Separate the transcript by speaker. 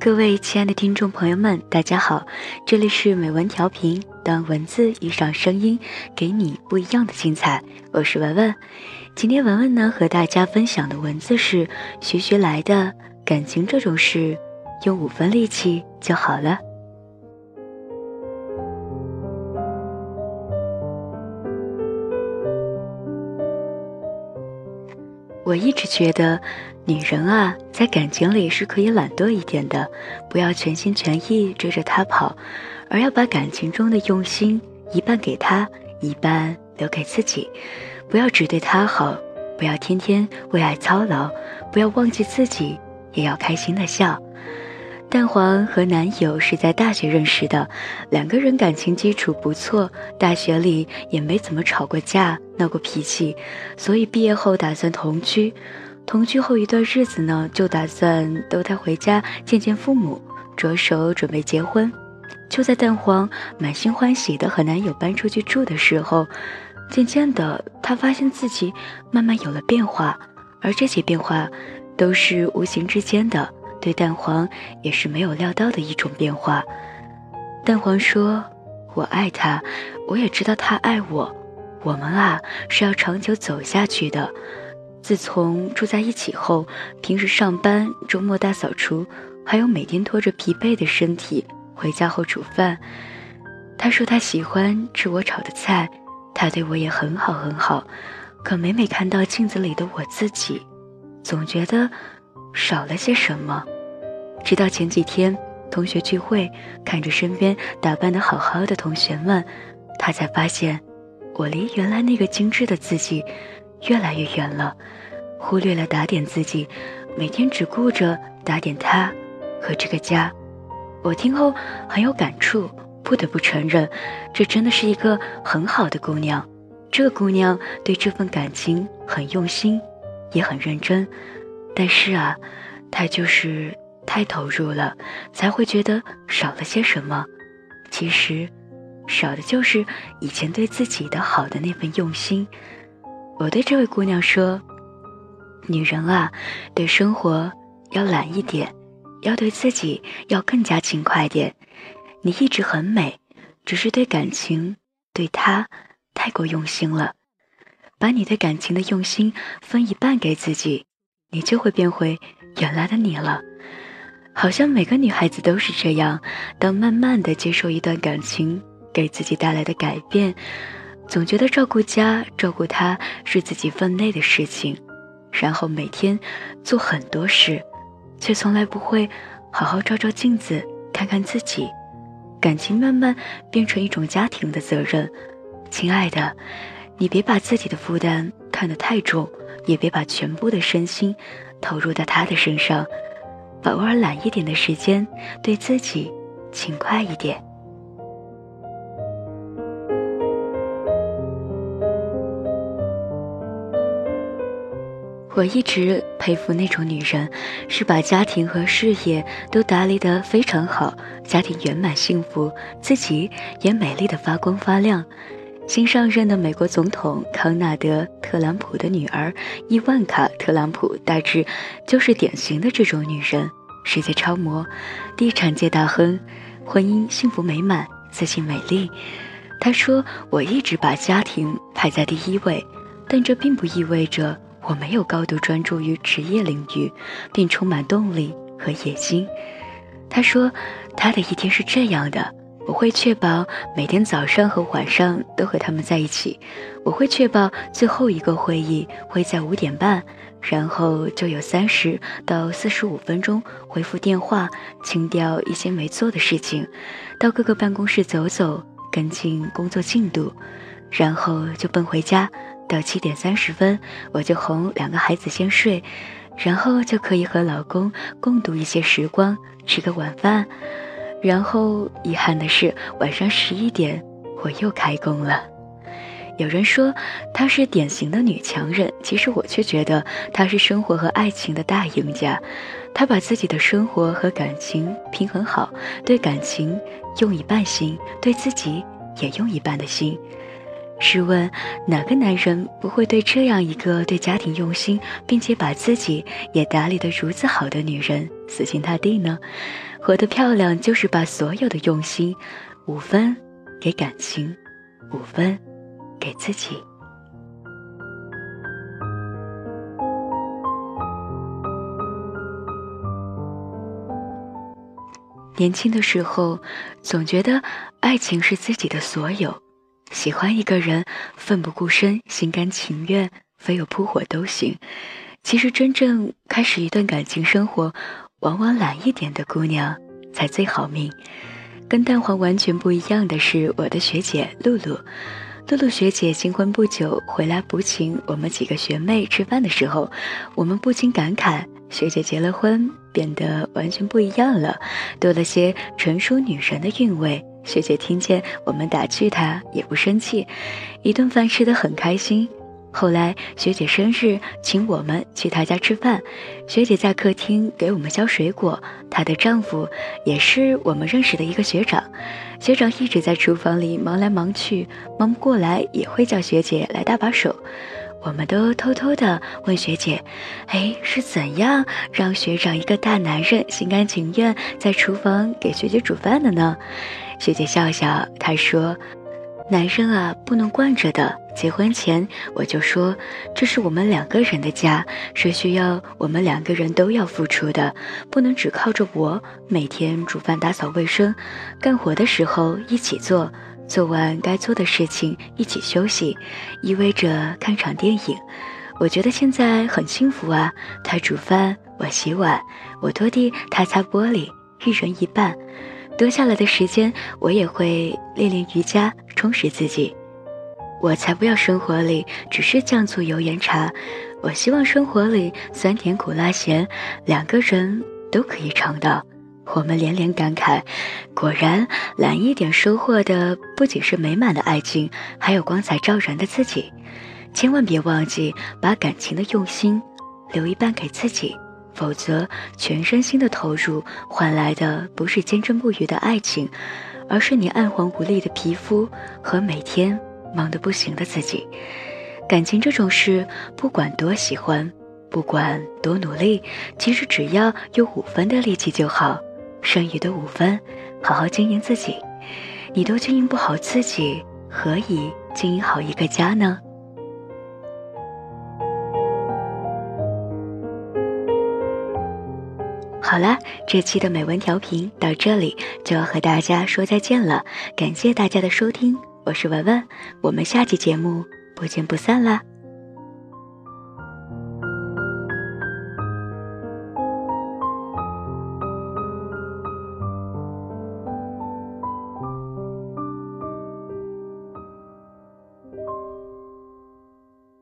Speaker 1: 各位亲爱的听众朋友们，大家好，这里是美文调频，当文字遇上声音，给你不一样的精彩。我是文文，今天文文呢和大家分享的文字是徐徐来的。感情这种事，用五分力气就好了。我一直觉得，女人啊，在感情里是可以懒惰一点的，不要全心全意追着他跑，而要把感情中的用心一半给他，一半留给自己。不要只对他好，不要天天为爱操劳，不要忘记自己，也要开心的笑。蛋黄和男友是在大学认识的，两个人感情基础不错，大学里也没怎么吵过架、闹过脾气，所以毕业后打算同居。同居后一段日子呢，就打算逗他回家见见父母，着手准备结婚。就在蛋黄满心欢喜的和男友搬出去住的时候，渐渐的，她发现自己慢慢有了变化，而这些变化都是无形之间的。对蛋黄也是没有料到的一种变化。蛋黄说：“我爱他，我也知道他爱我，我们啊是要长久走下去的。自从住在一起后，平时上班、周末大扫除，还有每天拖着疲惫的身体回家后煮饭。他说他喜欢吃我炒的菜，他对我也很好很好。可每每看到镜子里的我自己，总觉得……”少了些什么？直到前几天同学聚会，看着身边打扮的好好的同学们，他才发现，我离原来那个精致的自己越来越远了，忽略了打点自己，每天只顾着打点他和这个家。我听后很有感触，不得不承认，这真的是一个很好的姑娘。这个姑娘对这份感情很用心，也很认真。但是啊，她就是太投入了，才会觉得少了些什么。其实，少的就是以前对自己的好的那份用心。我对这位姑娘说：“女人啊，对生活要懒一点，要对自己要更加勤快点。你一直很美，只是对感情，对他太过用心了。把你对感情的用心分一半给自己。”你就会变回原来的你了，好像每个女孩子都是这样。当慢慢的接受一段感情给自己带来的改变，总觉得照顾家、照顾他是自己分内的事情，然后每天做很多事，却从来不会好好照照镜子，看看自己。感情慢慢变成一种家庭的责任，亲爱的，你别把自己的负担看得太重。也别把全部的身心投入到他的身上，把偶尔懒一点的时间对自己勤快一点。我一直佩服那种女人，是把家庭和事业都打理得非常好，家庭圆满幸福，自己也美丽的发光发亮。新上任的美国总统康纳德·特朗普的女儿伊万卡·特朗普，大致就是典型的这种女人，世界超模，地产界大亨，婚姻幸福美满，自信美丽。她说：“我一直把家庭排在第一位，但这并不意味着我没有高度专注于职业领域，并充满动力和野心。”她说：“她的一天是这样的。”我会确保每天早上和晚上都和他们在一起。我会确保最后一个会议会在五点半，然后就有三十到四十五分钟回复电话，清掉一些没做的事情，到各个办公室走走，跟进工作进度，然后就奔回家。到七点三十分，我就哄两个孩子先睡，然后就可以和老公共度一些时光，吃个晚饭。然后遗憾的是，晚上十一点我又开工了。有人说她是典型的女强人，其实我却觉得她是生活和爱情的大赢家。她把自己的生活和感情平衡好，对感情用一半心，对自己也用一半的心。试问，哪个男人不会对这样一个对家庭用心，并且把自己也打理得如此好的女人死心塌地呢？活得漂亮，就是把所有的用心，五分给感情，五分给自己。年轻的时候，总觉得爱情是自己的所有。喜欢一个人，奋不顾身、心甘情愿，非有扑火都行。其实，真正开始一段感情生活，往往懒一点的姑娘才最好命。跟蛋黄完全不一样的是，我的学姐露露。露露学姐新婚不久，回来补请我们几个学妹吃饭的时候，我们不禁感慨：学姐结了婚，变得完全不一样了，多了些成熟女人的韵味。学姐听见我们打趣她，也不生气，一顿饭吃得很开心。后来学姐生日，请我们去她家吃饭。学姐在客厅给我们削水果，她的丈夫也是我们认识的一个学长。学长一直在厨房里忙来忙去，忙不过来也会叫学姐来搭把手。我们都偷偷的问学姐：“哎，是怎样让学长一个大男人心甘情愿在厨房给学姐煮饭的呢？”学姐笑笑，她说：“男生啊，不能惯着的。结婚前我就说，这是我们两个人的家，是需要我们两个人都要付出的，不能只靠着我每天煮饭、打扫卫生，干活的时候一起做，做完该做的事情一起休息，意味着看场电影。我觉得现在很幸福啊，他煮饭，我洗碗，我拖地，他擦玻璃，一人一半。”多下来的时间，我也会练练瑜伽，充实自己。我才不要生活里只是酱醋油盐茶，我希望生活里酸甜苦辣咸，两个人都可以尝到。我们连连感慨，果然懒一点，收获的不仅是美满的爱情，还有光彩照人的自己。千万别忘记把感情的用心留一半给自己。否则，全身心的投入换来的不是坚贞不渝的爱情，而是你暗黄无力的皮肤和每天忙得不行的自己。感情这种事，不管多喜欢，不管多努力，其实只要有五分的力气就好。剩余的五分，好好经营自己。你都经营不好自己，何以经营好一个家呢？好了，这期的美文调频到这里就要和大家说再见了，感谢大家的收听，我是文文，我们下期节目不见不散啦。